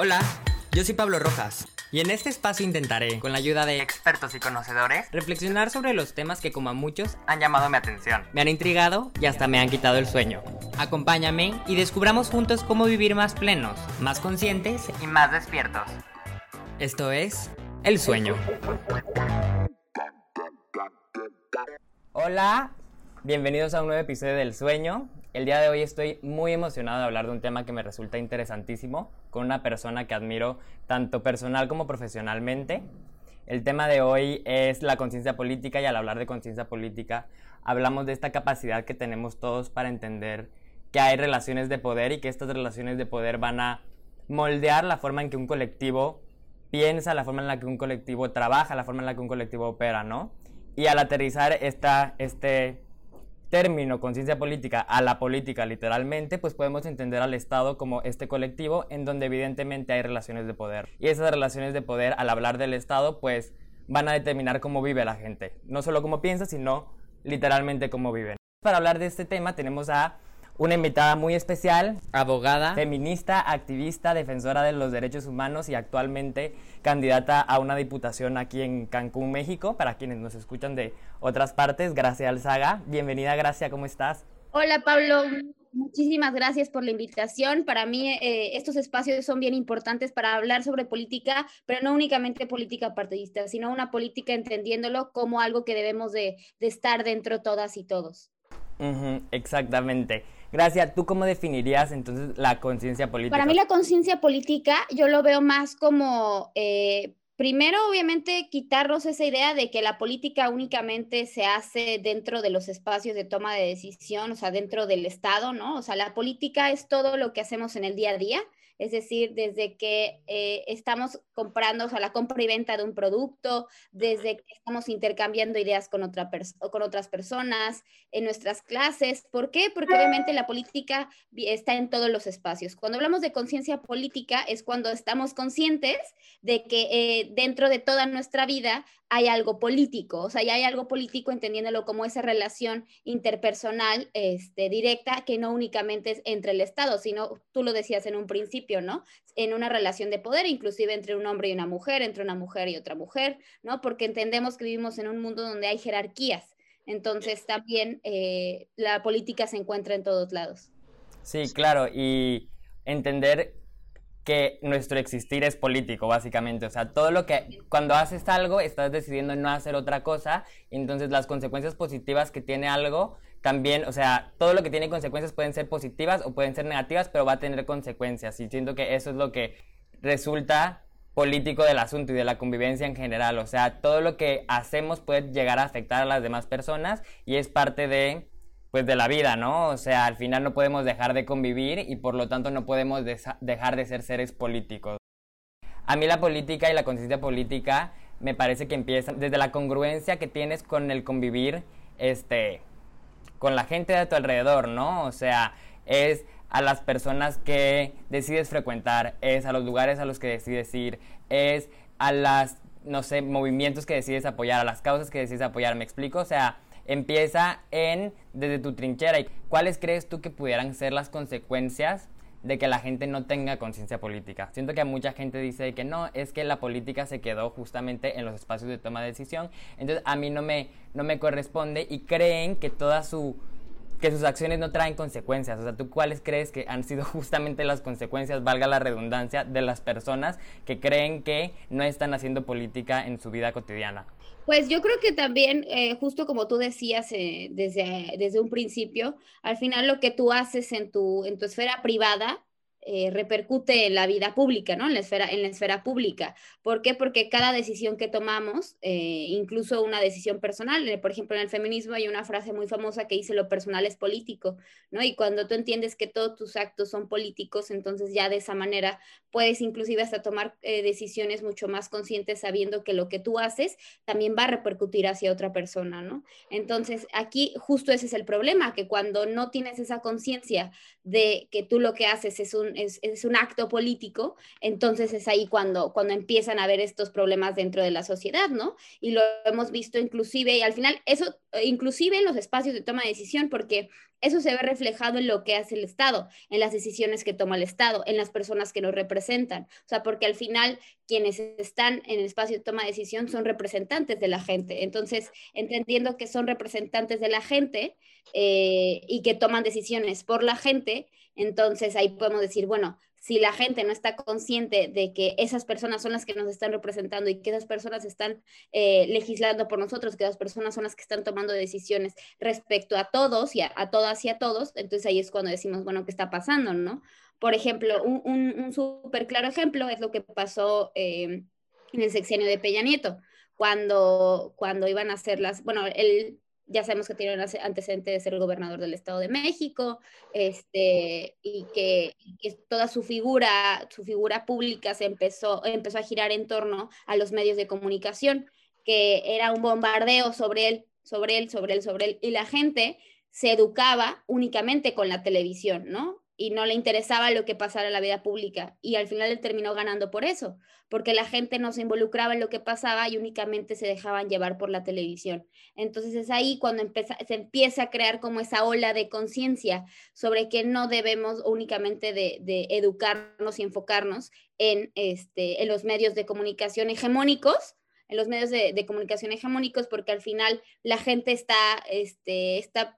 Hola, yo soy Pablo Rojas y en este espacio intentaré, con la ayuda de expertos y conocedores, reflexionar sobre los temas que como a muchos han llamado mi atención, me han intrigado y hasta me han quitado el sueño. Acompáñame y descubramos juntos cómo vivir más plenos, más conscientes y más despiertos. Esto es El Sueño. Hola, bienvenidos a un nuevo episodio del Sueño. El día de hoy estoy muy emocionado de hablar de un tema que me resulta interesantísimo con una persona que admiro tanto personal como profesionalmente. El tema de hoy es la conciencia política y al hablar de conciencia política hablamos de esta capacidad que tenemos todos para entender que hay relaciones de poder y que estas relaciones de poder van a moldear la forma en que un colectivo piensa, la forma en la que un colectivo trabaja, la forma en la que un colectivo opera, ¿no? Y al aterrizar esta, este término conciencia política a la política literalmente, pues podemos entender al Estado como este colectivo en donde evidentemente hay relaciones de poder. Y esas relaciones de poder, al hablar del Estado, pues van a determinar cómo vive la gente. No solo cómo piensa, sino literalmente cómo viven. Para hablar de este tema tenemos a una invitada muy especial, abogada, feminista, activista, defensora de los derechos humanos y actualmente candidata a una diputación aquí en Cancún, México, para quienes nos escuchan de otras partes, Gracia Alzaga. Bienvenida, Gracia, ¿cómo estás? Hola, Pablo. Muchísimas gracias por la invitación. Para mí eh, estos espacios son bien importantes para hablar sobre política, pero no únicamente política partidista, sino una política entendiéndolo como algo que debemos de, estar dentro todas y todos. exactamente. Gracias. ¿Tú cómo definirías entonces la conciencia política? Para mí la conciencia política yo lo veo más como, eh, primero obviamente quitarnos esa idea de que la política únicamente se hace dentro de los espacios de toma de decisión, o sea, dentro del Estado, ¿no? O sea, la política es todo lo que hacemos en el día a día es decir, desde que eh, estamos comprando, o sea, la compra y venta de un producto, desde que estamos intercambiando ideas con, otra con otras personas, en nuestras clases. ¿Por qué? Porque obviamente la política está en todos los espacios. Cuando hablamos de conciencia política es cuando estamos conscientes de que eh, dentro de toda nuestra vida hay algo político, o sea, ya hay algo político entendiéndolo como esa relación interpersonal este, directa que no únicamente es entre el Estado, sino, tú lo decías en un principio, ¿no? En una relación de poder, inclusive entre un hombre y una mujer, entre una mujer y otra mujer, ¿no? Porque entendemos que vivimos en un mundo donde hay jerarquías, entonces también eh, la política se encuentra en todos lados. Sí, claro, y entender que nuestro existir es político, básicamente. O sea, todo lo que, cuando haces algo, estás decidiendo no hacer otra cosa, entonces las consecuencias positivas que tiene algo, también, o sea, todo lo que tiene consecuencias pueden ser positivas o pueden ser negativas, pero va a tener consecuencias. Y siento que eso es lo que resulta político del asunto y de la convivencia en general. O sea, todo lo que hacemos puede llegar a afectar a las demás personas y es parte de pues de la vida, ¿no? O sea, al final no podemos dejar de convivir y por lo tanto no podemos dejar de ser seres políticos. A mí la política y la conciencia política me parece que empiezan desde la congruencia que tienes con el convivir, este, con la gente de tu alrededor, ¿no? O sea, es a las personas que decides frecuentar, es a los lugares a los que decides ir, es a las, no sé, movimientos que decides apoyar, a las causas que decides apoyar, ¿me explico? O sea, empieza en desde tu trinchera. ¿Cuáles crees tú que pudieran ser las consecuencias de que la gente no tenga conciencia política? Siento que mucha gente dice que no, es que la política se quedó justamente en los espacios de toma de decisión, entonces a mí no me, no me corresponde y creen que toda su que sus acciones no traen consecuencias. O sea, ¿tú cuáles crees que han sido justamente las consecuencias, valga la redundancia, de las personas que creen que no están haciendo política en su vida cotidiana? Pues yo creo que también, eh, justo como tú decías eh, desde, desde un principio, al final lo que tú haces en tu, en tu esfera privada eh, repercute en la vida pública, ¿no? En la esfera, en la esfera pública. ¿Por qué? Porque cada decisión que tomamos, eh, incluso una decisión personal, eh, por ejemplo, en el feminismo hay una frase muy famosa que dice lo personal es político, ¿no? Y cuando tú entiendes que todos tus actos son políticos, entonces ya de esa manera puedes inclusive hasta tomar decisiones mucho más conscientes sabiendo que lo que tú haces también va a repercutir hacia otra persona, ¿no? Entonces, aquí justo ese es el problema, que cuando no tienes esa conciencia de que tú lo que haces es un es, es, un acto político, entonces es ahí cuando, cuando empiezan a haber estos problemas dentro de la sociedad, ¿no? Y lo hemos visto inclusive, y al final eso, inclusive en los espacios de toma de decisión, porque eso se ve reflejado en lo que hace el Estado, en las decisiones que toma el Estado, en las personas que nos representan. O sea, porque al final quienes están en el espacio de toma de decisión son representantes de la gente. Entonces, entendiendo que son representantes de la gente eh, y que toman decisiones por la gente, entonces ahí podemos decir, bueno, si la gente no está consciente de que esas personas son las que nos están representando y que esas personas están eh, legislando por nosotros, que esas personas son las que están tomando decisiones respecto a todos y a, todas y a todos, entonces ahí es cuando decimos, bueno, ¿qué está pasando? ¿no? Por ejemplo, un, un, súper claro ejemplo es lo que pasó eh, en el sexenio de Peña Nieto, cuando, cuando iban a hacer las, bueno, el ya sabemos que tiene un antecedente de ser gobernador del Estado de México, este, y que, toda su figura, su figura pública se empezó, empezó a girar en torno a los medios de comunicación, que era un bombardeo sobre él, sobre él, sobre él, sobre él, y la gente se educaba únicamente con la televisión, ¿no? Y no le interesaba lo que pasara en la vida pública. Y al final él terminó ganando por eso, porque la gente no se involucraba en lo que pasaba y únicamente se dejaban llevar por la televisión. Entonces es ahí cuando se empieza a crear como esa ola de conciencia sobre que no debemos únicamente de, educarnos y enfocarnos en, este, en los medios de comunicación hegemónicos, en los medios de, de, comunicación hegemónicos, porque al final la gente está, este, está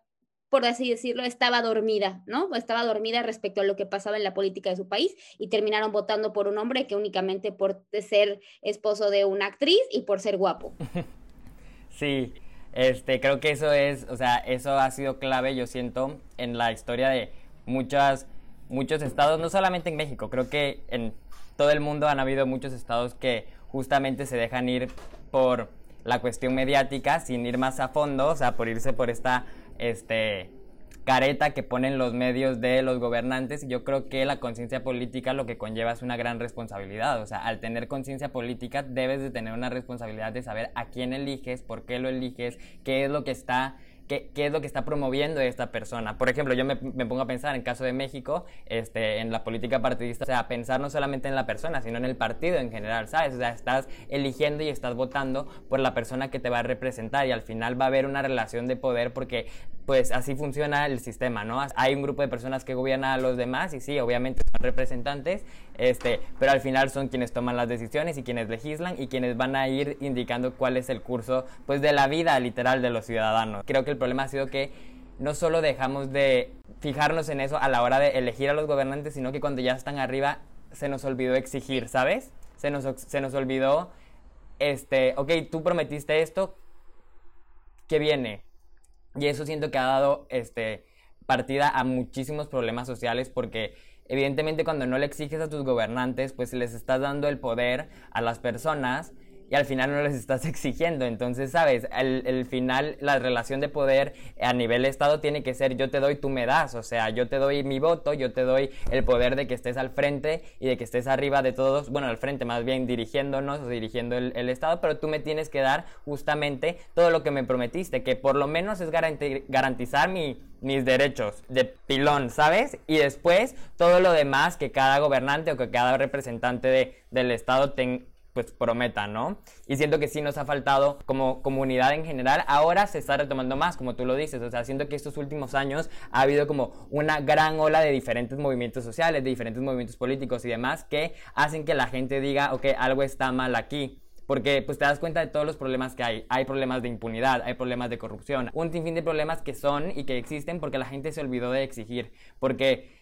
por así decirlo, estaba dormida, ¿no? Estaba dormida respecto a lo que pasaba en la política de su país y terminaron votando por un hombre que únicamente por ser esposo de una actriz y por ser guapo. Sí, este, creo que eso es, o sea, eso ha sido clave, yo siento, en la historia de muchas, muchos estados, no solamente en México, creo que en todo el mundo han habido muchos estados que justamente se dejan ir por la cuestión mediática sin ir más a fondo, o sea, por irse por esta este, careta que ponen los medios de los gobernantes. Yo creo que la conciencia política lo que conlleva es una gran responsabilidad. O sea, al tener conciencia política debes de tener una responsabilidad de saber a quién eliges, por qué lo eliges, qué es lo que está qué, es lo que está promoviendo esta persona. Por ejemplo, yo me, pongo a pensar en caso de México, este, en la política partidista, o sea, pensar no solamente en la persona, sino en el partido en general, ¿sabes? O sea, estás eligiendo y estás votando por la persona que te va a representar y al final va a haber una relación de poder porque pues así funciona el sistema, ¿no? Hay un grupo de personas que gobiernan a los demás y sí, obviamente son representantes, este, pero al final son quienes toman las decisiones y quienes legislan y quienes van a ir indicando cuál es el curso pues de la vida literal de los ciudadanos. Creo que el problema ha sido que no solo dejamos de fijarnos en eso a la hora de elegir a los gobernantes, sino que cuando ya están arriba se nos olvidó exigir, ¿sabes? Se nos, se nos olvidó, este, ok, tú prometiste esto, ¿qué viene? Y eso siento que ha dado este, partida a muchísimos problemas sociales porque evidentemente cuando no le exiges a tus gobernantes, pues les estás dando el poder a las personas y al final no les estás exigiendo. Entonces, sabes, el, final, la relación de poder a nivel Estado tiene que ser yo te doy, tú me das. O sea, yo te doy mi voto, yo te doy el poder de que estés al frente y de que estés arriba de todos, bueno, al frente más bien dirigiéndonos o dirigiendo el, Estado, pero tú me tienes que dar justamente todo lo que me prometiste, que por lo menos es garantizar mis derechos de pilón, ¿sabes? Y después todo lo demás que cada gobernante o que cada representante de, del Estado tenga pues prometa, ¿no? Y siento que sí nos ha faltado como comunidad en general. Ahora se está retomando más, como tú lo dices. O sea, siento que estos últimos años ha habido como una gran ola de diferentes movimientos sociales, de diferentes movimientos políticos y demás que hacen que la gente diga, ok, algo está mal aquí. Porque pues te das cuenta de todos los problemas que hay. Hay problemas de impunidad, hay problemas de corrupción, un sinfín de problemas que son y que existen porque la gente se olvidó de exigir. Porque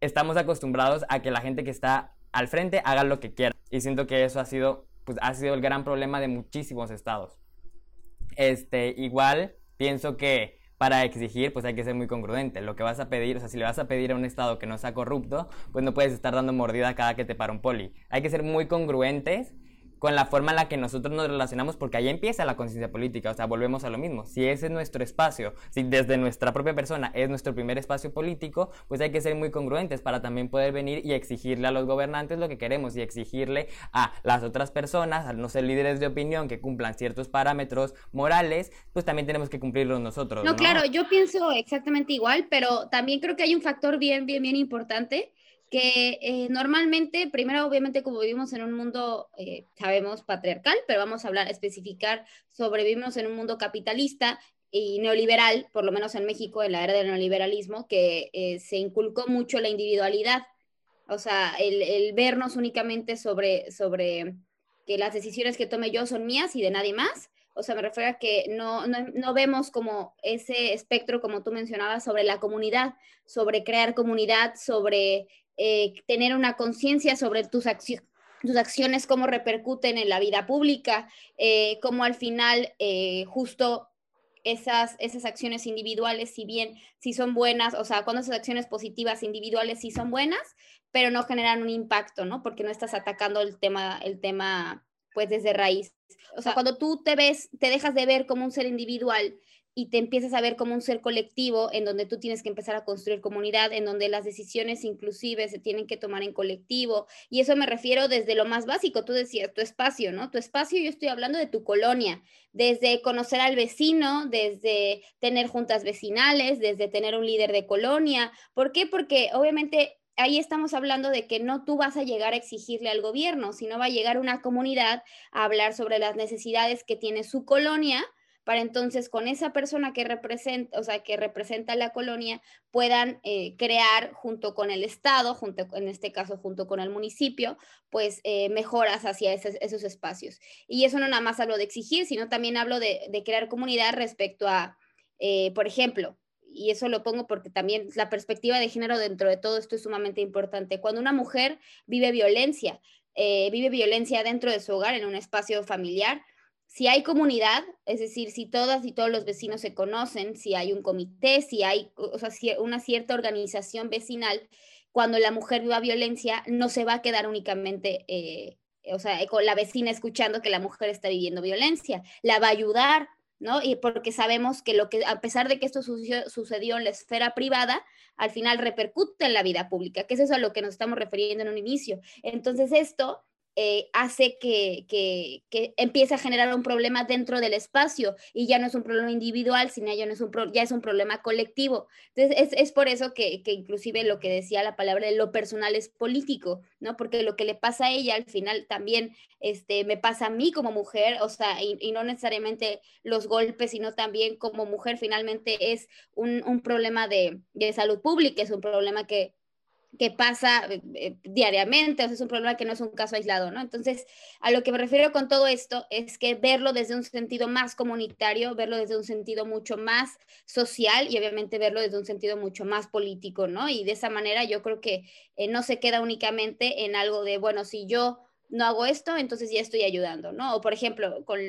estamos acostumbrados a que la gente que está al frente haga lo que quiera. Y siento que eso ha sido, pues, ha sido el gran problema de muchísimos estados. Este, igual, pienso que para exigir, pues hay que ser muy congruente. Lo que vas a pedir, o sea, si le vas a pedir a un estado que no sea corrupto, pues no puedes estar dando mordida cada que te para un poli. Hay que ser muy congruentes con la forma en la que nosotros nos relacionamos, porque ahí empieza la conciencia política, o sea, volvemos a lo mismo. Si ese es nuestro espacio, si desde nuestra propia persona es nuestro primer espacio político, pues hay que ser muy congruentes para también poder venir y exigirle a los gobernantes lo que queremos y exigirle a las otras personas, al no ser líderes de opinión que cumplan ciertos parámetros morales, pues también tenemos que cumplirlos nosotros. No, claro, yo pienso exactamente igual, pero también creo que hay un factor bien, bien, bien importante que eh, normalmente, primero obviamente como vivimos en un mundo, eh, sabemos, patriarcal, pero vamos a hablar, especificar sobre vivimos en un mundo capitalista y neoliberal, por lo menos en México, en la era del neoliberalismo, que eh, se inculcó mucho la individualidad, o sea, el, el, vernos únicamente sobre, sobre que las decisiones que tome yo son mías y de nadie más, o sea, me refiero a que no, no, no, vemos como ese espectro, como tú mencionabas, sobre la comunidad, sobre crear comunidad, sobre eh, tener una conciencia sobre tus, tus acciones, cómo repercuten en la vida pública, eh, cómo al final eh, justo esas, esas acciones individuales, si bien si son buenas, o sea, cuando esas acciones positivas individuales sí son buenas, pero no generan un impacto, ¿no? Porque no estás atacando el tema, el tema pues desde raíz. O sea, cuando tú te ves, te dejas de ver como un ser individual y te empiezas a ver como un ser colectivo en donde tú tienes que empezar a construir comunidad, en donde las decisiones inclusive se tienen que tomar en colectivo. Y eso me refiero desde lo más básico, tú decías, tu espacio, ¿no? Tu espacio, yo estoy hablando de tu colonia, desde conocer al vecino, desde tener juntas vecinales, desde tener un líder de colonia. ¿Por qué? Porque obviamente ahí estamos hablando de que no tú vas a llegar a exigirle al gobierno, sino va a llegar una comunidad a hablar sobre las necesidades que tiene su colonia para entonces con esa persona que representa, o sea, que representa la colonia, puedan eh, crear junto con el Estado, junto, en este caso junto con el municipio, pues eh, mejoras hacia esos, espacios. Y eso no nada más hablo de exigir, sino también hablo de, crear comunidad respecto a, eh, por ejemplo, y eso lo pongo porque también la perspectiva de género dentro de todo esto es sumamente importante. Cuando una mujer vive violencia, vive violencia dentro de su hogar, en un espacio familiar, si hay comunidad, es decir, si todas y todos los vecinos se conocen, si hay un comité, si hay una cierta organización vecinal, cuando la mujer viva violencia, no se va a quedar únicamente, eh, o sea, con la vecina escuchando que la mujer está viviendo violencia, la va a ayudar, ¿no? Y porque sabemos que lo que, a pesar de que esto sucedió, en la esfera privada, al final repercute en la vida pública, que es eso a lo que nos estamos refiriendo en un inicio. Entonces, esto eh, hace que, que, que, empiece a generar un problema dentro del espacio y ya no es un problema individual, sino ya, no es, un ya es un problema colectivo. Entonces, es, es por eso que, que, inclusive lo que decía la palabra de lo personal es político, ¿no? Porque lo que le pasa a ella al final también este, me pasa a mí como mujer, o sea, y, y no necesariamente los golpes, sino también como mujer finalmente es un, un problema de, de salud pública, es un problema que que pasa eh, eh, diariamente, o sea, es un problema que no es un caso aislado, ¿no? Entonces, a lo que me refiero con todo esto es que verlo desde un sentido más comunitario, verlo desde un sentido mucho más social y obviamente verlo desde un sentido mucho más político, ¿no? Y de esa manera yo creo que eh, no se queda únicamente en algo de, bueno, si yo no hago esto, entonces ya estoy ayudando, ¿no? O por ejemplo, con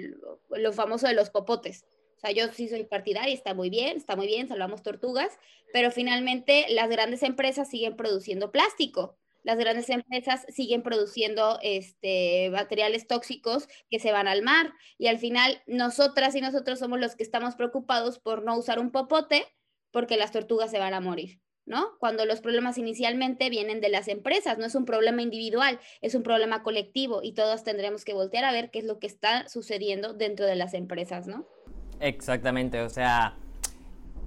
lo famoso de los popotes yo sí soy partidaria, está muy bien, está muy bien, salvamos tortugas, pero finalmente las grandes empresas siguen produciendo plástico. Las grandes empresas siguen produciendo este, materiales tóxicos que se van al mar y al final nosotras y nosotros somos los que estamos preocupados por no usar un popote porque las tortugas se van a morir. ¿no? Cuando los problemas inicialmente vienen de las empresas, no es un problema individual, es un problema colectivo y todos tendremos que voltear a ver qué es lo que está sucediendo dentro de las empresas, ¿no? Exactamente, o sea,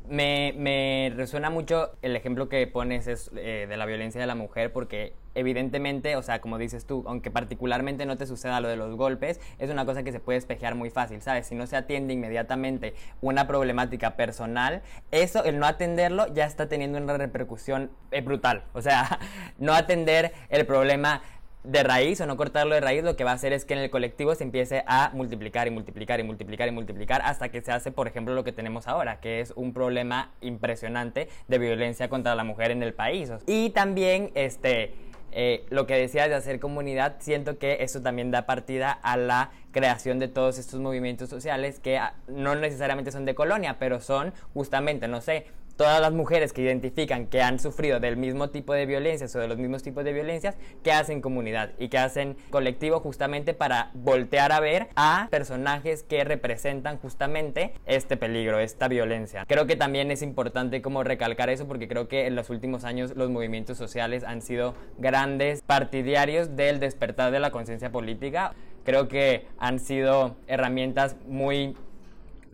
me, resuena mucho el ejemplo que pones es, eh, de la violencia de la mujer porque evidentemente, o sea, como dices tú, aunque particularmente no te suceda lo de los golpes, es una cosa que se puede espejear muy fácil, ¿sabes? Si no se atiende inmediatamente una problemática personal, eso, el no atenderlo, ya está teniendo una repercusión eh, brutal. O sea, no atender el problema de raíz o no cortarlo de raíz, lo que va a hacer es que en el colectivo se empiece a multiplicar y multiplicar y multiplicar y multiplicar hasta que se hace, por ejemplo, lo que tenemos ahora, que es un problema impresionante de violencia contra la mujer en el país. Y también, este, eh, lo que decías de hacer comunidad, siento que eso también da partida a la creación de todos estos movimientos sociales que ah, no necesariamente son de colonia, pero son justamente, no sé, todas las mujeres que identifican que han sufrido del mismo tipo de violencias o de los mismos tipos de violencias, que hacen comunidad y que hacen colectivo justamente para voltear a ver a personajes que representan justamente este peligro, esta violencia. Creo que también es importante como recalcar eso porque creo que en los últimos años los movimientos sociales han sido grandes partidarios del despertar de la conciencia política. Creo que han sido herramientas muy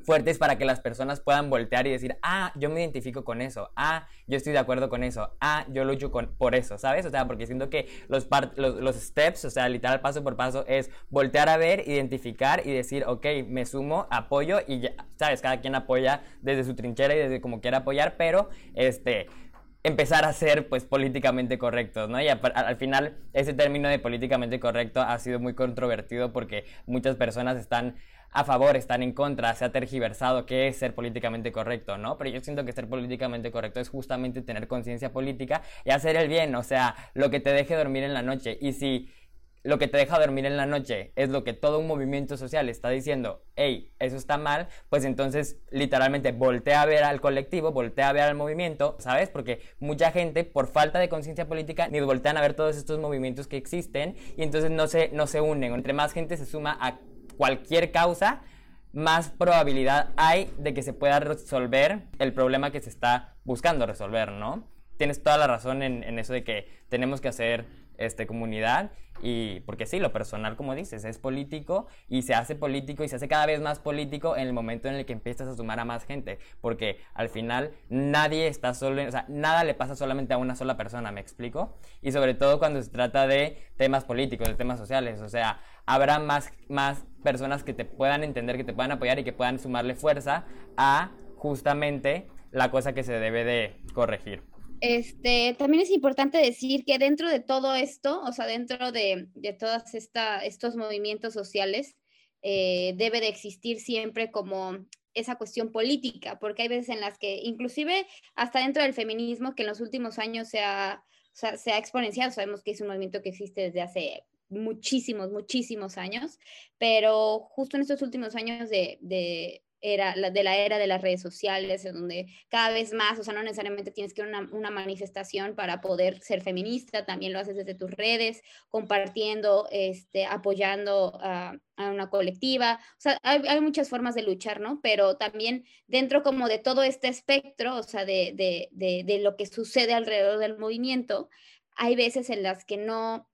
fuertes para que las personas puedan voltear y decir, ah, yo me identifico con eso, ah, yo estoy de acuerdo con eso, ah, yo lucho con, por eso, ¿sabes? O sea, porque siento que los, los, los steps, o sea, literal paso por paso, es voltear a ver, identificar y decir, ok, me sumo, apoyo y ya, ¿sabes? Cada quien apoya desde su trinchera y desde como quiera apoyar, pero, este empezar a ser pues políticamente correctos, ¿no? Y al final ese término de políticamente correcto ha sido muy controvertido porque muchas personas están a favor, están en contra, se ha tergiversado qué es ser políticamente correcto, ¿no? Pero yo siento que ser políticamente correcto es justamente tener conciencia política y hacer el bien, o sea, lo que te deje dormir en la noche. Y si lo que te deja dormir en la noche es lo que todo un movimiento social está diciendo, hey, eso está mal, pues entonces literalmente voltea a ver al colectivo, voltea a ver al movimiento, ¿sabes? Porque mucha gente por falta de conciencia política ni voltean a ver todos estos movimientos que existen y entonces no se, no se unen. Entre más gente se suma a cualquier causa, más probabilidad hay de que se pueda resolver el problema que se está buscando resolver, ¿no? Tienes toda la razón en, eso de que tenemos que hacer este, comunidad y porque sí, lo personal, como dices, es político y se hace político y se hace cada vez más político en el momento en el que empiezas a sumar a más gente, porque al final nadie está solo, nada le pasa solamente a una sola persona, ¿me explico? Y sobre todo cuando se trata de temas políticos, de temas sociales, o sea, habrá más, más personas que te puedan entender, que te puedan apoyar y que puedan sumarle fuerza a justamente la cosa que se debe de corregir. Este, también es importante decir que dentro de todo esto, o sea, dentro de, de todos estos movimientos sociales, eh, debe de existir siempre como esa cuestión política, porque hay veces en las que, inclusive hasta dentro del feminismo, que en los últimos años se ha, se exponenciado, sabemos que es un movimiento que existe desde hace muchísimos, muchísimos años, pero justo en estos últimos años de era de la era de las redes sociales, en donde cada vez más, o sea, no necesariamente tienes que una, manifestación para poder ser feminista, también lo haces desde tus redes, compartiendo, este, apoyando a, una colectiva, o sea, hay, hay, muchas formas de luchar, ¿no? Pero también dentro como de todo este espectro, o sea, de, de, de lo que sucede alrededor del movimiento, hay veces en las que no,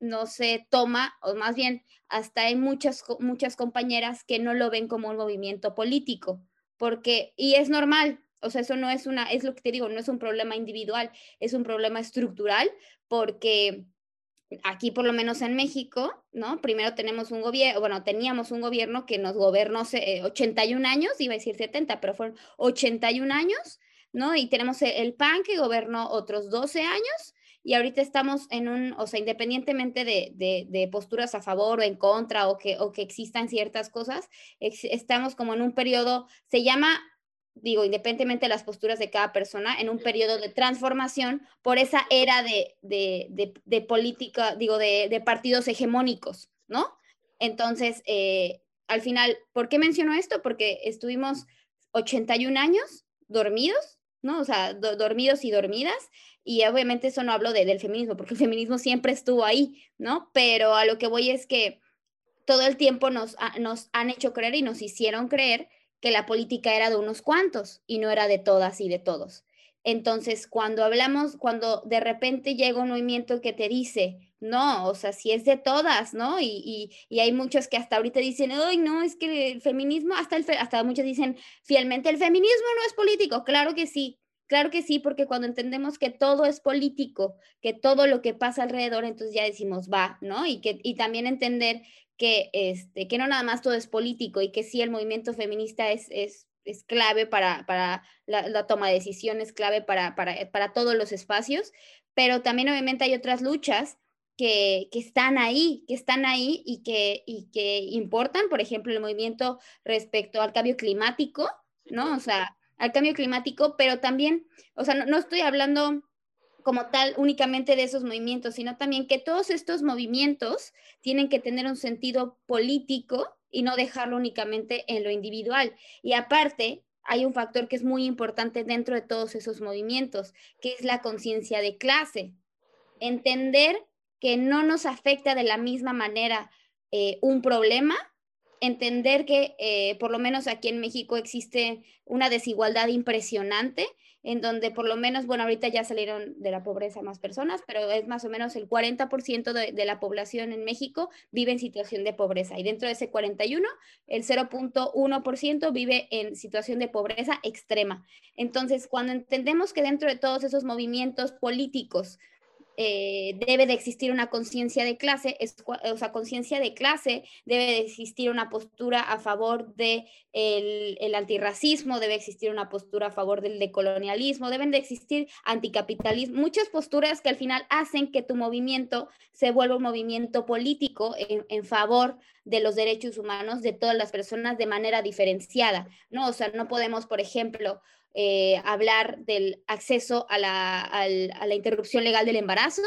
no se toma, o más bien hasta hay muchas, muchas compañeras que no lo ven como un movimiento político, porque, y es normal, o sea, eso no es una, es lo que te digo, no es un problema individual, es un problema estructural, porque aquí por lo menos en México, ¿no? Primero tenemos un gobierno, bueno, teníamos un gobierno que nos gobernó 81 eh, años, iba a decir 70, pero fueron 81 años, ¿no? Y tenemos el PAN que gobernó otros 12 años y ahorita estamos en un, o sea, independientemente de, de, posturas a favor o en contra o que, o que existan ciertas cosas, estamos como en un periodo, se llama, digo, independientemente de las posturas de cada persona, en un periodo de transformación por esa era de, de política, digo, de, partidos hegemónicos, ¿no? Entonces, eh, al final, ¿por qué menciono esto? Porque estuvimos 81 años dormidos, ¿no? O sea, dormidos y dormidas, y obviamente eso no hablo de, del feminismo, porque el feminismo siempre estuvo ahí, ¿no? Pero a lo que voy es que todo el tiempo nos, nos han hecho creer y nos hicieron creer que la política era de unos cuantos y no era de todas y de todos. Entonces, cuando hablamos, cuando de repente llega un movimiento que te dice, no, o sea, si es de todas, ¿no? Y, y, y hay muchos que hasta ahorita dicen, ay, no, es que el feminismo, hasta, el, hasta muchos dicen fielmente, el feminismo no es político. Claro que sí, Claro que sí, porque cuando entendemos que todo es político, que todo lo que pasa alrededor, entonces ya decimos va, ¿no? Y, que, y también entender que, este, que no nada más todo es político y que sí el movimiento feminista es, es, es clave para, para la, toma de decisiones, clave para, para, para todos los espacios, pero también obviamente hay otras luchas que, que, están ahí, que están ahí y que, y que importan, por ejemplo, el movimiento respecto al cambio climático, ¿no? O sea, al cambio climático, pero también, o sea, no, estoy hablando como tal únicamente de esos movimientos, sino también que todos estos movimientos tienen que tener un sentido político y no dejarlo únicamente en lo individual. Y aparte, hay un factor que es muy importante dentro de todos esos movimientos, que es la conciencia de clase. Entender que no nos afecta de la misma manera eh, un problema entender que eh, por lo menos aquí en México existe una desigualdad impresionante en donde por lo menos, bueno, ahorita ya salieron de la pobreza más personas, pero es más o menos el 40% de, de la población en México vive en situación de pobreza y dentro de ese 41, el 0.1% vive en situación de pobreza extrema. Entonces, cuando entendemos que dentro de todos esos movimientos políticos, eh, debe de existir una conciencia de clase, o sea, conciencia de clase, debe de existir una postura a favor del de el antirracismo, debe existir una postura a favor del decolonialismo, deben de existir anticapitalismo, muchas posturas que al final hacen que tu movimiento se vuelva un movimiento político en, en favor de los derechos humanos de todas las personas de manera diferenciada, ¿no? O sea, no podemos, por ejemplo, eh, hablar del acceso a la, interrupción legal del embarazo,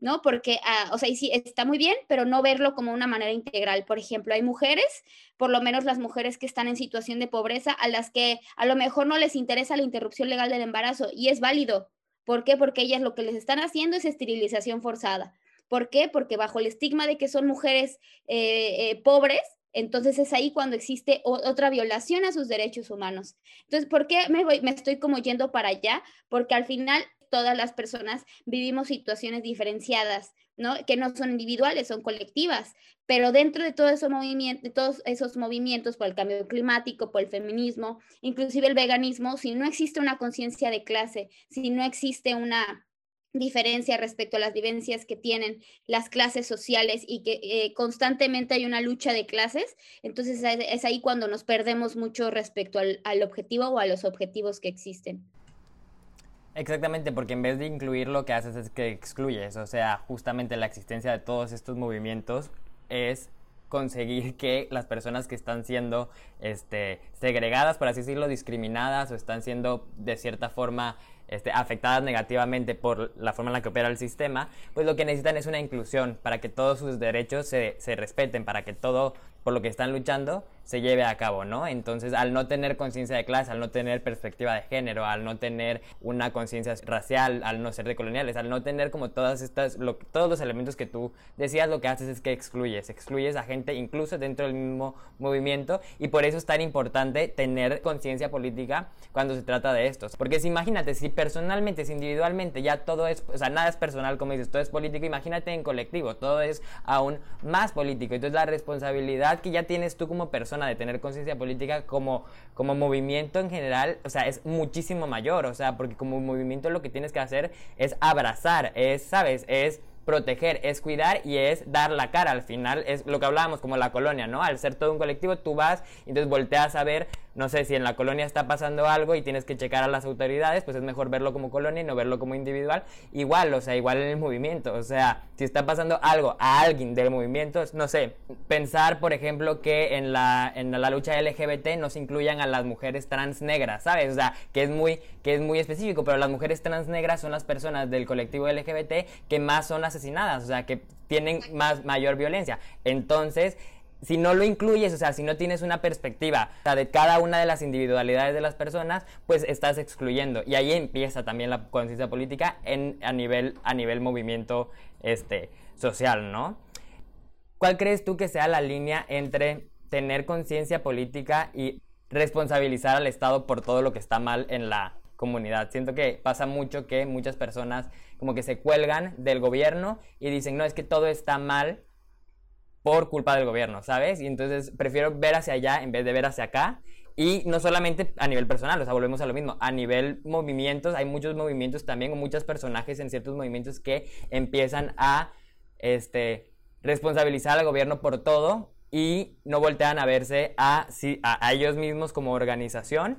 ¿no? Porque, ah, o sea, sí, está muy bien, pero no verlo como una manera integral. Por ejemplo, hay mujeres, por lo menos las mujeres que están en situación de pobreza, a las que a lo mejor no les interesa la interrupción legal del embarazo y es válido. ¿Por qué? Porque ellas lo que les están haciendo es esterilización forzada. ¿Por qué? Porque bajo el estigma de que son mujeres eh, eh, pobres, entonces es ahí cuando existe otra violación a sus derechos humanos. Entonces, ¿por qué me, voy, me estoy como yendo para allá? Porque al final todas las personas vivimos situaciones diferenciadas, ¿no? Que no son individuales, son colectivas, pero dentro de todo ese movimiento, de todos esos movimientos por el cambio climático, por el feminismo, inclusive el veganismo, si no existe una conciencia de clase, si no existe una diferencia respecto a las vivencias que tienen las clases sociales y que eh, constantemente hay una lucha de clases, entonces es, ahí cuando nos perdemos mucho respecto al, al, objetivo o a los objetivos que existen. Exactamente, porque en vez de incluir lo que haces es que excluyes, o sea, justamente la existencia de todos estos movimientos es conseguir que las personas que están siendo este, segregadas, por así decirlo, discriminadas o están siendo de cierta forma este, afectadas negativamente por la forma en la que opera el sistema, pues lo que necesitan es una inclusión para que todos sus derechos se, se respeten, para que todo por lo que están luchando se lleve a cabo, ¿no? Entonces, al no tener conciencia de clase, al no tener perspectiva de género, al no tener una conciencia racial, al no ser de coloniales, al no tener como todas estas, todos los elementos que tú decías, lo que haces es que excluyes, excluyes a gente incluso dentro del mismo movimiento y por eso es tan importante tener conciencia política cuando se trata de estos. Porque si imagínate, si personalmente, si individualmente ya todo es, o sea, nada es personal, como dices, todo es político, imagínate en colectivo, todo es aún más político. Entonces la responsabilidad que ya tienes tú como persona de tener conciencia política como, como movimiento en general, o sea, es muchísimo mayor, o sea, porque como movimiento lo que tienes que hacer es abrazar, es, ¿sabes? Es proteger, es cuidar y es dar la cara. Al final es lo que hablábamos como la colonia, ¿no? Al ser todo un colectivo, tú vas y entonces volteas a ver no sé si en la colonia está pasando algo y tienes que checar a las autoridades, pues es mejor verlo como colonia y no verlo como individual. Igual, o sea, igual en el movimiento, o sea, si está pasando algo a alguien del movimiento, no sé, pensar, por ejemplo, que en la, en la lucha LGBT no se incluyan a las mujeres trans negras, ¿sabes? O sea, que es muy, que es muy específico, pero las mujeres trans negras son las personas del colectivo LGBT que más son asesinadas, o sea, que tienen más mayor violencia. Entonces, si no lo incluyes, o sea, si no tienes una perspectiva de cada una de las individualidades de las personas, pues estás excluyendo. Y ahí empieza también la conciencia política en, a, nivel, a nivel movimiento este, social, ¿no? ¿Cuál crees tú que sea la línea entre tener conciencia política y responsabilizar al Estado por todo lo que está mal en la comunidad? Siento que pasa mucho que muchas personas como que se cuelgan del gobierno y dicen, no, es que todo está mal por culpa del gobierno, ¿sabes? Y entonces prefiero ver hacia allá en vez de ver hacia acá. Y no solamente a nivel personal, o sea, volvemos a lo mismo. A nivel movimientos, hay muchos movimientos también, o muchos personajes en ciertos movimientos que empiezan a este, responsabilizar al gobierno por todo y no voltean a verse a, a, ellos mismos como organización.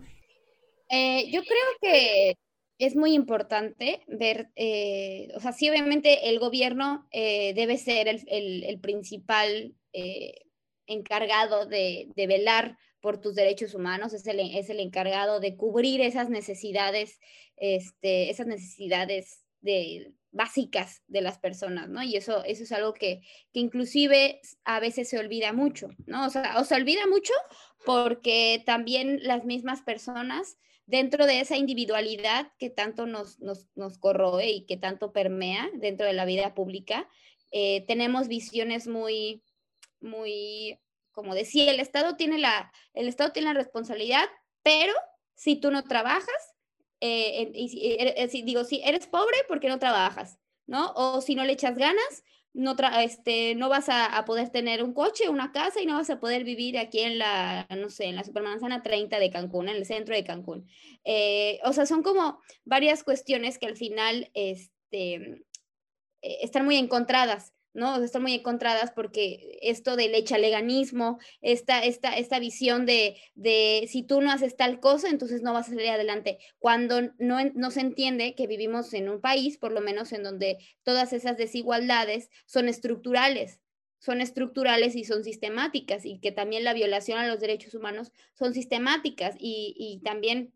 Eh, yo creo que es muy importante ver, eh, o sea, sí, obviamente el gobierno eh, debe ser el, principal eh, encargado de, velar por tus derechos humanos, es el, es el encargado de cubrir esas necesidades, este, esas necesidades de, básicas de las personas, ¿no? Y eso, eso es algo que, que inclusive a veces se olvida mucho, ¿no? O sea, o se olvida mucho porque también las mismas personas dentro de esa individualidad que tanto nos, nos, corroe y que tanto permea dentro de la vida pública, eh, tenemos visiones muy, muy, como decía, el Estado tiene la, el Estado tiene la responsabilidad, pero si tú no trabajas, eh, y, digo, si eres pobre, ¿por qué no trabajas? ¿No? O si no le echas ganas, no, este, no vas a, poder tener un coche, una casa y no vas a poder vivir aquí en la, no sé, en la supermanzana 30 de Cancún, en el centro de Cancún. Eh, o sea, son como varias cuestiones que al final este, eh, están muy encontradas. ¿No? Están muy encontradas porque esto del echaleganismo, esta, esta, esta visión de, de si tú no haces tal cosa, entonces no vas a salir adelante. Cuando no, no se entiende que vivimos en un país, por lo menos en donde todas esas desigualdades son estructurales, son estructurales y son sistemáticas, y que también la violación a los derechos humanos son sistemáticas y, y también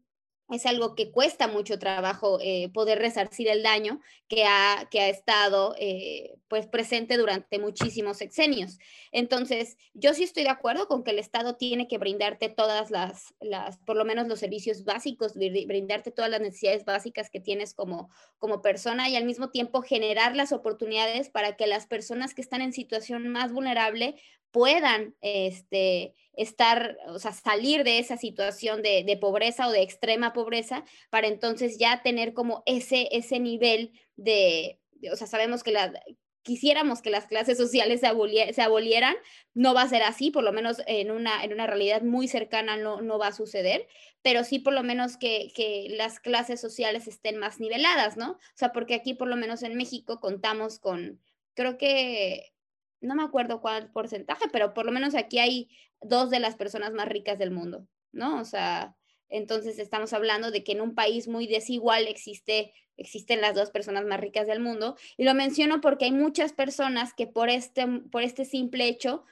es algo que cuesta mucho trabajo eh, poder resarcir el daño que ha, que ha estado eh, pues presente durante muchísimos sexenios. Entonces, yo sí estoy de acuerdo con que el Estado tiene que brindarte todas las, las por lo menos los servicios básicos, brindarte todas las necesidades básicas que tienes como, como persona y al mismo tiempo generar las oportunidades para que las personas que están en situación más vulnerable puedan este, estar, o sea, salir de esa situación de, pobreza o de extrema pobreza para entonces ya tener como ese, ese nivel de, o sea, sabemos que la, quisiéramos que las clases sociales se, se, abolieran, no va a ser así, por lo menos en una, en una realidad muy cercana no, no va a suceder, pero sí por lo menos que, que, las clases sociales estén más niveladas, ¿no? O sea, porque aquí por lo menos en México contamos con, creo que no me acuerdo cuál porcentaje, pero por lo menos aquí hay dos de las personas más ricas del mundo, ¿no? O sea, entonces estamos hablando de que en un país muy desigual existe, existen las dos personas más ricas del mundo. Y lo menciono porque hay muchas personas que por este, por este simple hecho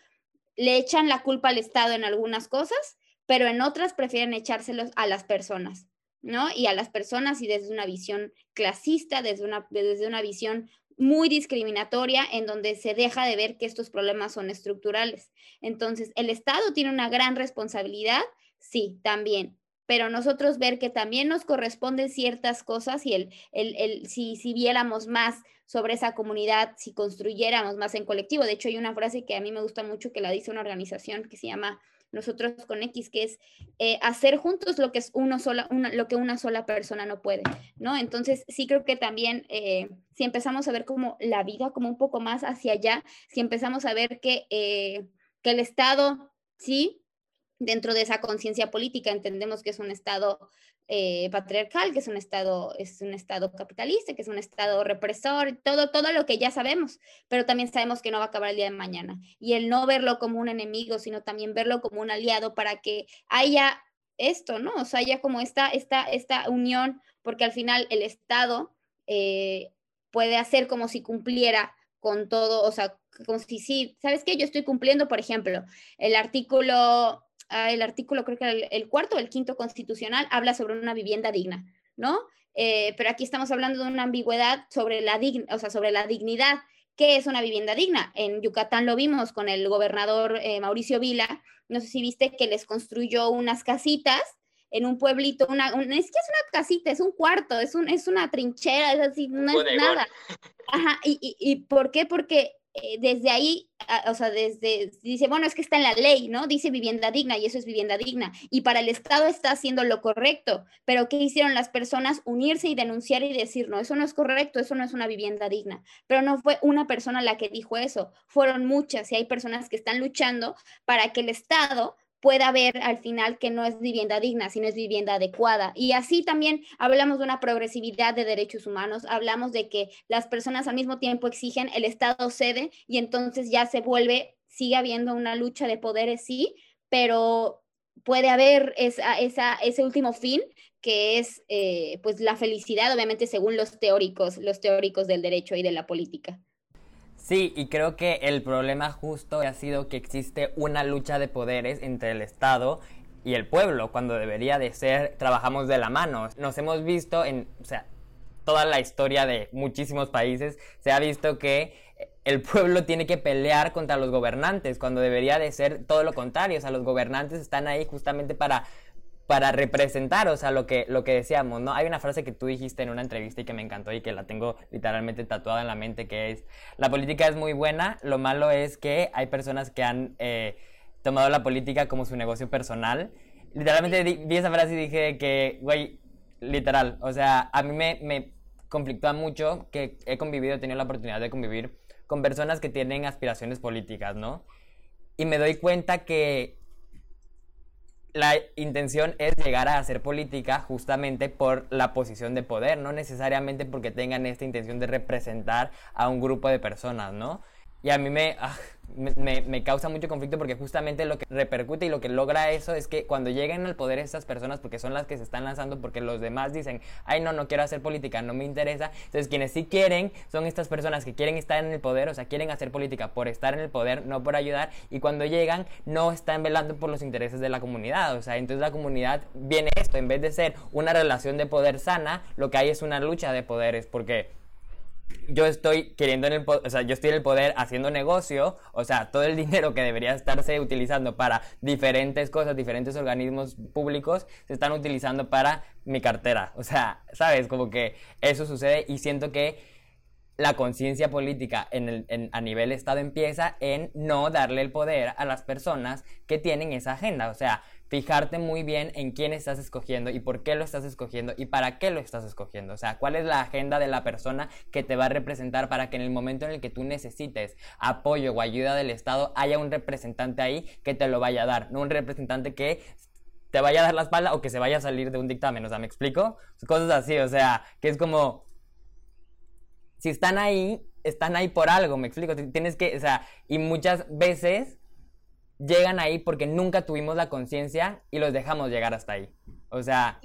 le echan la culpa al Estado en algunas cosas, pero en otras prefieren echárselos a las personas. ¿no? Y a las personas y desde una visión clasista, desde una, desde una visión muy discriminatoria en donde se deja de ver que estos problemas son estructurales. Entonces, ¿el Estado tiene una gran responsabilidad? Sí, también. Pero nosotros ver que también nos corresponden ciertas cosas y el, el, el, si, si viéramos más sobre esa comunidad, si construyéramos más en colectivo. De hecho, hay una frase que a mí me gusta mucho que la dice una organización que se llama nosotros con X, que es eh, hacer juntos lo que es uno sola, una, lo que una sola persona no puede, ¿no? Entonces, sí creo que también eh, si empezamos a ver como la vida como un poco más hacia allá, si empezamos a ver que, eh, que el Estado, sí, dentro de esa conciencia política entendemos que es un Estado eh, patriarcal, que es un estado, es un estado capitalista, que es un estado represor, todo, todo lo que ya sabemos, pero también sabemos que no va a acabar el día de mañana. Y el no verlo como un enemigo, sino también verlo como un aliado para que haya esto, ¿no? O sea, haya como esta, esta, esta unión, porque al final el Estado eh, puede hacer como si cumpliera con todo, o sea, como si sí, ¿sabes qué? Yo estoy cumpliendo, por ejemplo, el artículo el artículo, creo que el, cuarto o el quinto constitucional, habla sobre una vivienda digna, ¿no? Eh, pero aquí estamos hablando de una ambigüedad sobre la, o sea, sobre la dignidad. ¿Qué es una vivienda digna? En Yucatán lo vimos con el gobernador eh, Mauricio Vila. No sé si viste que les construyó unas casitas en un pueblito, una, es que es una casita, es un cuarto, es, un, es una trinchera, es así, no es nada. Ajá, y, y, y, ¿por qué? Porque eh, desde ahí, o sea, desde, dice, bueno, es que está en la ley, ¿no? Dice vivienda digna y eso es vivienda digna. Y para el Estado está haciendo lo correcto, pero ¿qué hicieron las personas? Unirse y denunciar y decir, no, eso no es correcto, eso no es una vivienda digna. Pero no fue una persona la que dijo eso, fueron muchas y hay personas que están luchando para que el Estado pueda ver al final que no es vivienda digna, sino es vivienda adecuada. Y así también hablamos de una progresividad de derechos humanos, hablamos de que las personas al mismo tiempo exigen, el Estado cede y entonces ya se vuelve, sigue habiendo una lucha de poderes, sí, pero puede haber esa, esa, ese último fin que es eh, pues la felicidad, obviamente según los teóricos, los teóricos del derecho y de la política. Sí, y creo que el problema justo ha sido que existe una lucha de poderes entre el Estado y el pueblo, cuando debería de ser trabajamos de la mano. Nos hemos visto en, o sea, toda la historia de muchísimos países, se ha visto que el pueblo tiene que pelear contra los gobernantes, cuando debería de ser todo lo contrario, o sea, los gobernantes están ahí justamente para para representar, o sea, lo que, lo que decíamos, ¿no? Hay una frase que tú dijiste en una entrevista y que me encantó y que la tengo literalmente tatuada en la mente, que es, la política es muy buena, lo malo es que hay personas que han eh, tomado la política como su negocio personal. Literalmente vi esa frase y dije que, güey, literal. O sea, a mí me, me conflictúa mucho que he convivido, he tenido la oportunidad de convivir con personas que tienen aspiraciones políticas, ¿no? Y me doy cuenta que la intención es llegar a hacer política justamente por la posición de poder, no necesariamente porque tengan esta intención de representar a un grupo de personas, ¿no? Y a mí me, ah, me, me, causa mucho conflicto porque justamente lo que repercute y lo que logra eso es que cuando lleguen al poder estas personas, porque son las que se están lanzando, porque los demás dicen, ay no, no quiero hacer política, no me interesa, entonces quienes sí quieren son estas personas que quieren estar en el poder, o sea, quieren hacer política por estar en el poder, no por ayudar, y cuando llegan no están velando por los intereses de la comunidad, o sea, entonces la comunidad viene esto, en vez de ser una relación de poder sana, lo que hay es una lucha de poderes, porque yo estoy queriendo en el o sea, yo estoy en el poder haciendo negocio, o sea, todo el dinero que debería estarse utilizando para diferentes cosas, diferentes organismos públicos, se están utilizando para mi cartera. O sea, ¿sabes? Como que eso sucede y siento que la conciencia política en el, a nivel Estado empieza en no darle el poder a las personas que tienen esa agenda. O sea, fijarte muy bien en quién estás escogiendo y por qué lo estás escogiendo y para qué lo estás escogiendo. O sea, cuál es la agenda de la persona que te va a representar para que en el momento en el que tú necesites apoyo o ayuda del Estado haya un representante ahí que te lo vaya a dar, no un representante que te vaya a dar la espalda o que se vaya a salir de un dictamen. O sea, ¿me explico? Cosas así, o sea, que es como... Si están ahí, están ahí por algo, me explico. Tienes que, o sea, y muchas veces llegan ahí porque nunca tuvimos la conciencia y los dejamos llegar hasta ahí. O sea,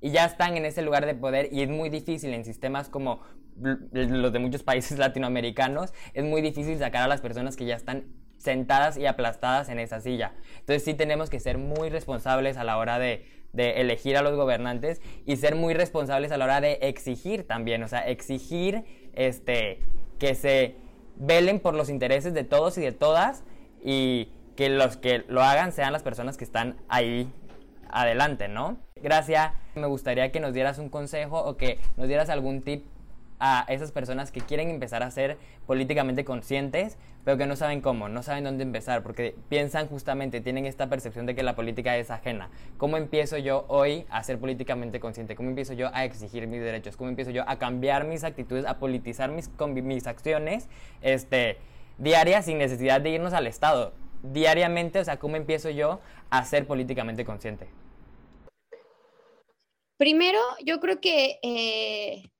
y ya están en ese lugar de poder y es muy difícil en sistemas como los de muchos países latinoamericanos, es muy difícil sacar a las personas que ya están sentadas y aplastadas en esa silla. Entonces sí tenemos que ser muy responsables a la hora de, de elegir a los gobernantes y ser muy responsables a la hora de exigir también, o sea, exigir este, que se velen por los intereses de todos y de todas y que los que lo hagan sean las personas que están ahí adelante, ¿no? Gracias. Me gustaría que nos dieras un consejo o que nos dieras algún tip a esas personas que quieren empezar a ser políticamente conscientes, pero que no saben cómo, no saben dónde empezar, porque piensan justamente, tienen esta percepción de que la política es ajena. ¿Cómo empiezo yo hoy a ser políticamente consciente? ¿Cómo empiezo yo a exigir mis derechos? ¿Cómo empiezo yo a cambiar mis actitudes, a politizar mis, mis acciones este, diarias sin necesidad de irnos al Estado? Diariamente, o sea, cómo empiezo yo a ser políticamente consciente? Primero, yo creo que, eh,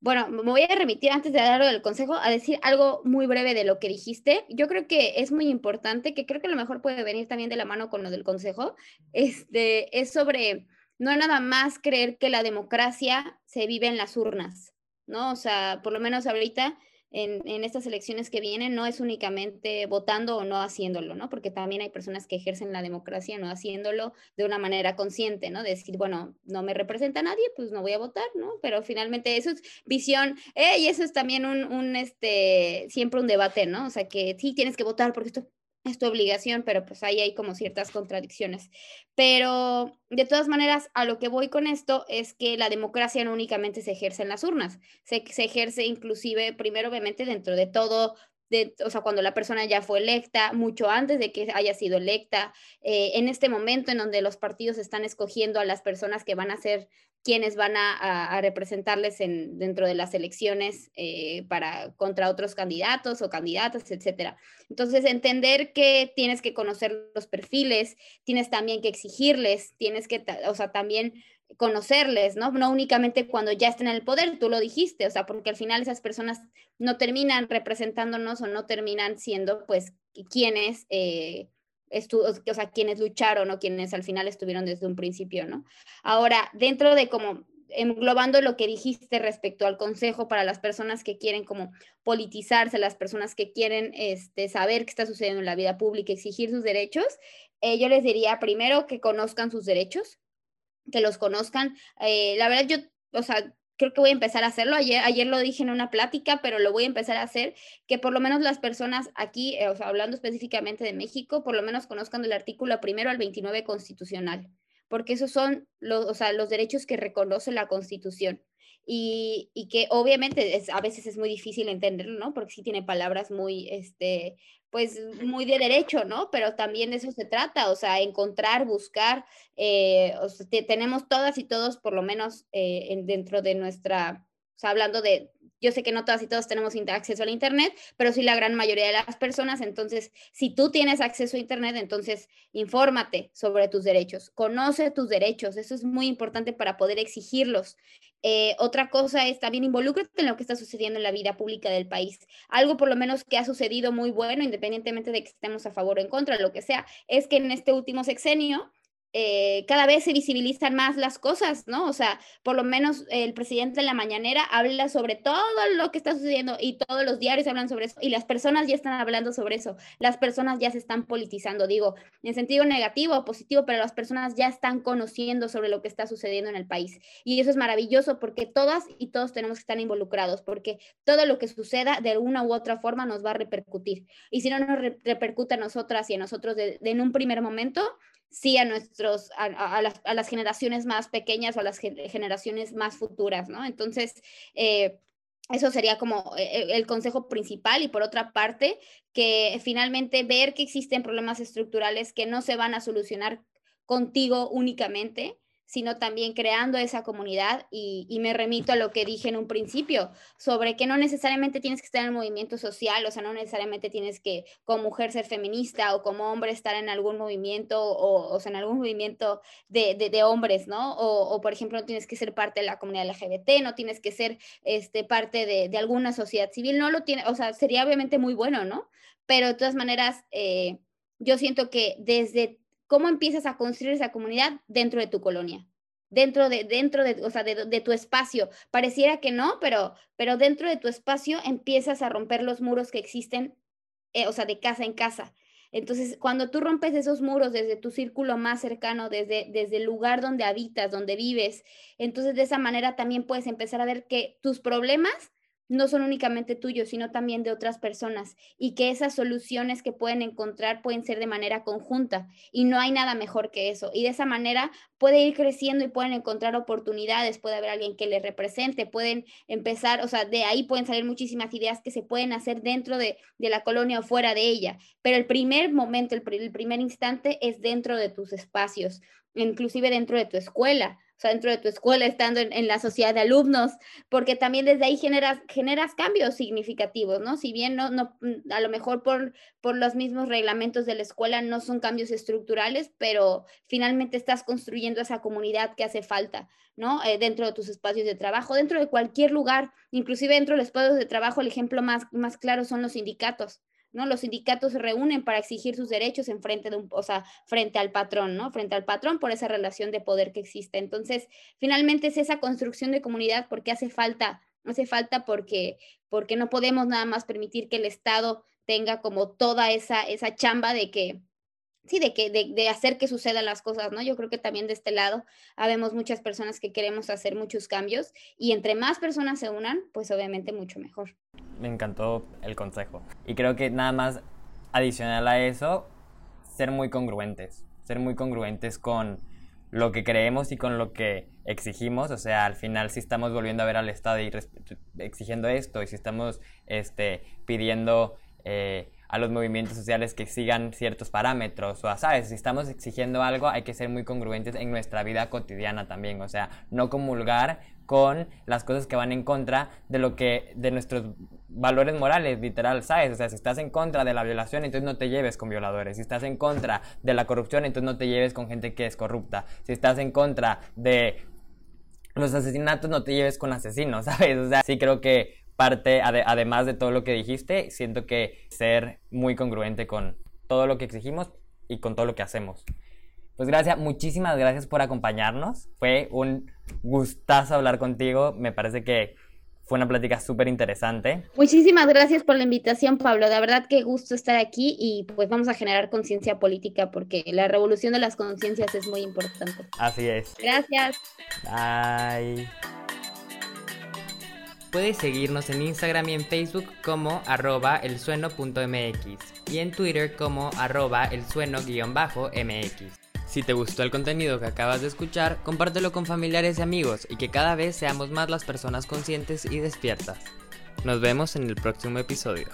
bueno, me voy a remitir antes de darlo el consejo a decir algo muy breve de lo que dijiste. Yo creo que es muy importante, que creo que lo mejor puede venir también de la mano con lo del consejo, este, es sobre no nada más creer que la democracia se vive en las urnas, ¿no? O sea, por lo menos ahorita en, estas elecciones que vienen no es únicamente votando o no haciéndolo, ¿no? Porque también hay personas que ejercen la democracia no haciéndolo de una manera consciente, ¿no? decir, bueno, no me representa nadie, pues no voy a votar, ¿no? Pero finalmente eso es visión, eh, y eso es también un, un, este, siempre un debate, ¿no? O sea, que sí tienes que votar porque esto es tu obligación, pero pues ahí hay como ciertas contradicciones. Pero de todas maneras, a lo que voy con esto es que la democracia no únicamente se ejerce en las urnas, se, se ejerce inclusive, primero obviamente dentro de todo de, o sea, cuando la persona ya fue electa, mucho antes de que haya sido electa, eh, en este momento en donde los partidos están escogiendo a las personas que van a ser quienes van a, representarles en, dentro de las elecciones eh, para, contra otros candidatos o candidatas, etcétera. Entonces, entender que tienes que conocer los perfiles, tienes también que exigirles, tienes que, o sea, también conocerles, ¿no? No únicamente cuando ya estén en el poder, tú lo dijiste, o sea, porque al final esas personas no terminan representándonos o no terminan siendo, pues, quienes... Eh, o sea, quienes lucharon o quienes al final estuvieron desde un principio, ¿no? Ahora, dentro de como englobando lo que dijiste respecto al consejo para las personas que quieren como politizarse, las personas que quieren este, saber qué está sucediendo en la vida pública, exigir sus derechos, eh, yo les diría primero que conozcan sus derechos, que los conozcan. Eh, la verdad, yo, o sea, creo que voy a empezar a hacerlo. Ayer, ayer lo dije en una plática, pero lo voy a empezar a hacer, que por lo menos las personas aquí, eh, o sea, hablando específicamente de México, por lo menos conozcan el artículo primero al 29 constitucional, porque esos son los, o sea, los derechos que reconoce la Constitución. y, y que obviamente es, a veces es muy difícil entenderlo, ¿no? Porque sí tiene palabras muy, este, pues muy de derecho, ¿no? Pero también de eso se trata, o sea, encontrar, buscar, eh, tenemos todas y todos, por lo menos eh, dentro de nuestra, o sea, hablando de, yo sé que no todas y todos tenemos acceso al Internet, pero sí la gran mayoría de las personas. Entonces, si tú tienes acceso a Internet, entonces infórmate sobre tus derechos, conoce tus derechos. Eso es muy importante para poder exigirlos. Eh, otra cosa es también involúcrate en lo que está sucediendo en la vida pública del país. Algo por lo menos que ha sucedido muy bueno, independientemente de que estemos a favor o en contra, lo que sea, es que en este último sexenio eh, cada vez se visibilizan más las cosas, ¿no? O sea, por lo menos el presidente en la mañanera habla sobre todo lo que está sucediendo y todos los diarios hablan sobre eso y las personas ya están hablando sobre eso, las personas ya se están politizando, digo, en sentido negativo o positivo, pero las personas ya están conociendo sobre lo que está sucediendo en el país. Y eso es maravilloso porque todas y todos tenemos que estar involucrados, porque todo lo que suceda de una u otra forma nos va a repercutir. Y si no nos repercute a nosotras y a nosotros en un primer momento, sí a nuestros, a, las, generaciones más pequeñas o a las generaciones más futuras, ¿no? Entonces, eh, eso sería como eh, eh, el consejo principal y por otra parte, que finalmente ver que existen problemas estructurales que no se van a solucionar contigo únicamente, sino también creando esa comunidad y, me remito a lo que dije en un principio sobre que no necesariamente tienes que estar en el movimiento social, o sea, no necesariamente tienes que como mujer ser feminista o como hombre estar en algún movimiento o, o sea, en algún movimiento de, de, hombres, ¿no? O, o, por ejemplo, no tienes que ser parte de la comunidad LGBT, no tienes que ser este, parte de, de alguna sociedad civil, no lo tiene, o sea, sería obviamente muy bueno, ¿no? Pero de todas maneras, eh, yo siento que desde ¿Cómo empiezas a construir esa comunidad dentro de tu colonia? Dentro de, dentro de, o sea, de, tu espacio. Pareciera que no, pero, pero dentro de tu espacio empiezas a romper los muros que existen, eh, o sea, de casa en casa. Entonces, cuando tú rompes esos muros desde tu círculo más cercano, desde, desde el lugar donde habitas, donde vives, entonces de esa manera también puedes empezar a ver que tus problemas no son únicamente tuyos, sino también de otras personas y que esas soluciones que pueden encontrar pueden ser de manera conjunta y no hay nada mejor que eso. Y de esa manera puede ir creciendo y pueden encontrar oportunidades, puede haber alguien que les represente, pueden empezar, o sea, de ahí pueden salir muchísimas ideas que se pueden hacer dentro de, la colonia o fuera de ella. Pero el primer momento, el, el primer instante es dentro de tus espacios, inclusive dentro de tu escuela o sea, dentro de tu escuela, estando en, la sociedad de alumnos, porque también desde ahí generas, generas cambios significativos, ¿no? Si bien no, no, mm, a lo mejor por, por los mismos reglamentos de la escuela no son cambios estructurales, pero finalmente estás construyendo esa comunidad que hace falta, ¿no? Eh, dentro de tus espacios de trabajo, dentro de cualquier lugar, inclusive dentro de los espacios de trabajo, el ejemplo más, más claro son los sindicatos. ¿No? Los sindicatos se reúnen para exigir sus derechos en frente un, o sea, frente al patrón, ¿no? Frente al patrón por esa relación de poder que existe. Entonces, finalmente es esa construcción de comunidad porque hace falta, hace falta porque, porque no podemos nada más permitir que el Estado tenga como toda esa, esa chamba de que sí, de, que, de, hacer que sucedan las cosas, ¿no? Yo creo que también de este lado habemos muchas personas que queremos hacer muchos cambios y entre más personas se unan, pues obviamente mucho mejor. Me encantó el consejo. Y creo que nada más adicional a eso, ser muy congruentes, ser muy congruentes con lo que creemos y con lo que exigimos, o sea, al final si estamos volviendo a ver al Estado y exigiendo esto, y si estamos este, pidiendo eh, a los movimientos sociales que sigan ciertos parámetros o, ¿sabes? Si estamos exigiendo algo, hay que ser muy congruentes en nuestra vida cotidiana también, o sea, no comulgar con las cosas que van en contra de lo que, de nuestros valores morales, literal, ¿sabes? O sea, si estás en contra de la violación, entonces no te lleves con violadores. Si estás en contra de la corrupción, entonces no te lleves con gente que es corrupta. Si estás en contra de los asesinatos, no te lleves con asesinos, ¿sabes? O sea, sí creo que parte, además de todo lo que dijiste, siento que ser muy congruente con todo lo que exigimos y con todo lo que hacemos. Pues gracias, muchísimas gracias por acompañarnos. Fue un gustazo hablar contigo. Me parece que fue una plática súper interesante. Muchísimas gracias por la invitación, Pablo. De verdad que gusto estar aquí y pues vamos a generar conciencia política porque la revolución de las conciencias es muy importante. Así es. Gracias. Bye. Puedes seguirnos en Instagram y en Facebook como arroba elsueno.mx y en Twitter como arroba elsueno-mx. Si te gustó el contenido que acabas de escuchar, compártelo con familiares y amigos y que cada vez seamos más las personas conscientes y despiertas. Nos vemos en el próximo episodio.